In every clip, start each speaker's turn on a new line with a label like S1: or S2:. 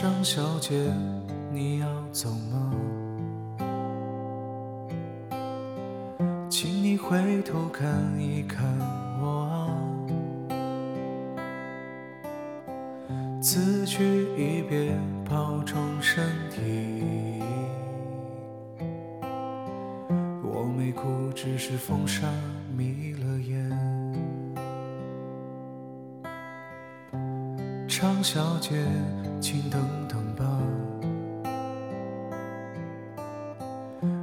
S1: 张小姐，你要走吗？请你回头看一看我啊，此去一别，保重身体。我没哭，只是风沙常小姐，请等等吧，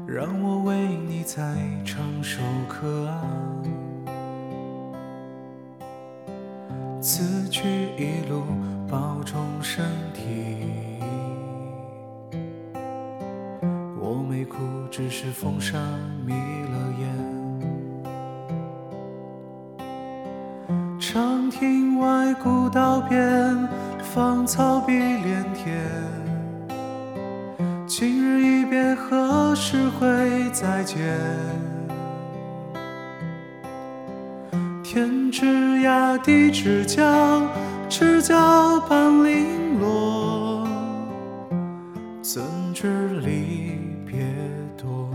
S1: 让我为你再唱首歌啊。此去一路保重身体，我没哭，只是风沙迷了眼。长亭外，古道边，芳草碧连天。今日一别，何时会再见？天之涯，地之角，知交半零落，怎知离别多？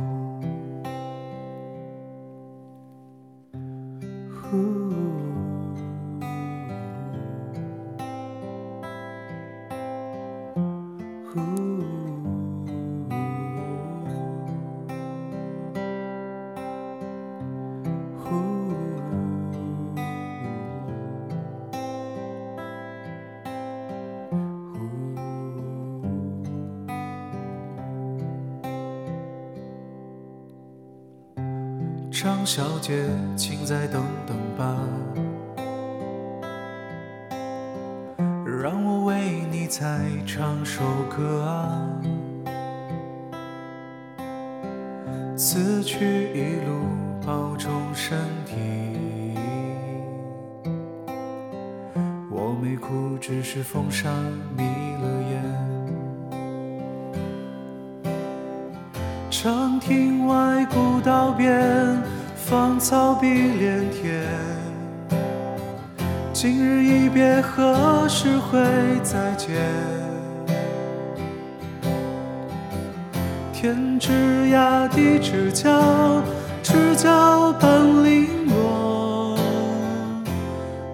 S1: 张小姐，请再等等吧，再唱首歌啊。此去一路保重身体，我没哭，只是风沙迷了眼。长亭外，古道边，芳草碧连天。今日一别，何时会再见？天之涯，地之角，知交半零落，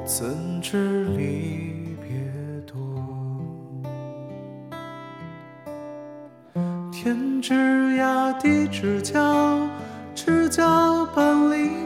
S1: 怎知离别多？天之涯，地之角，知交半零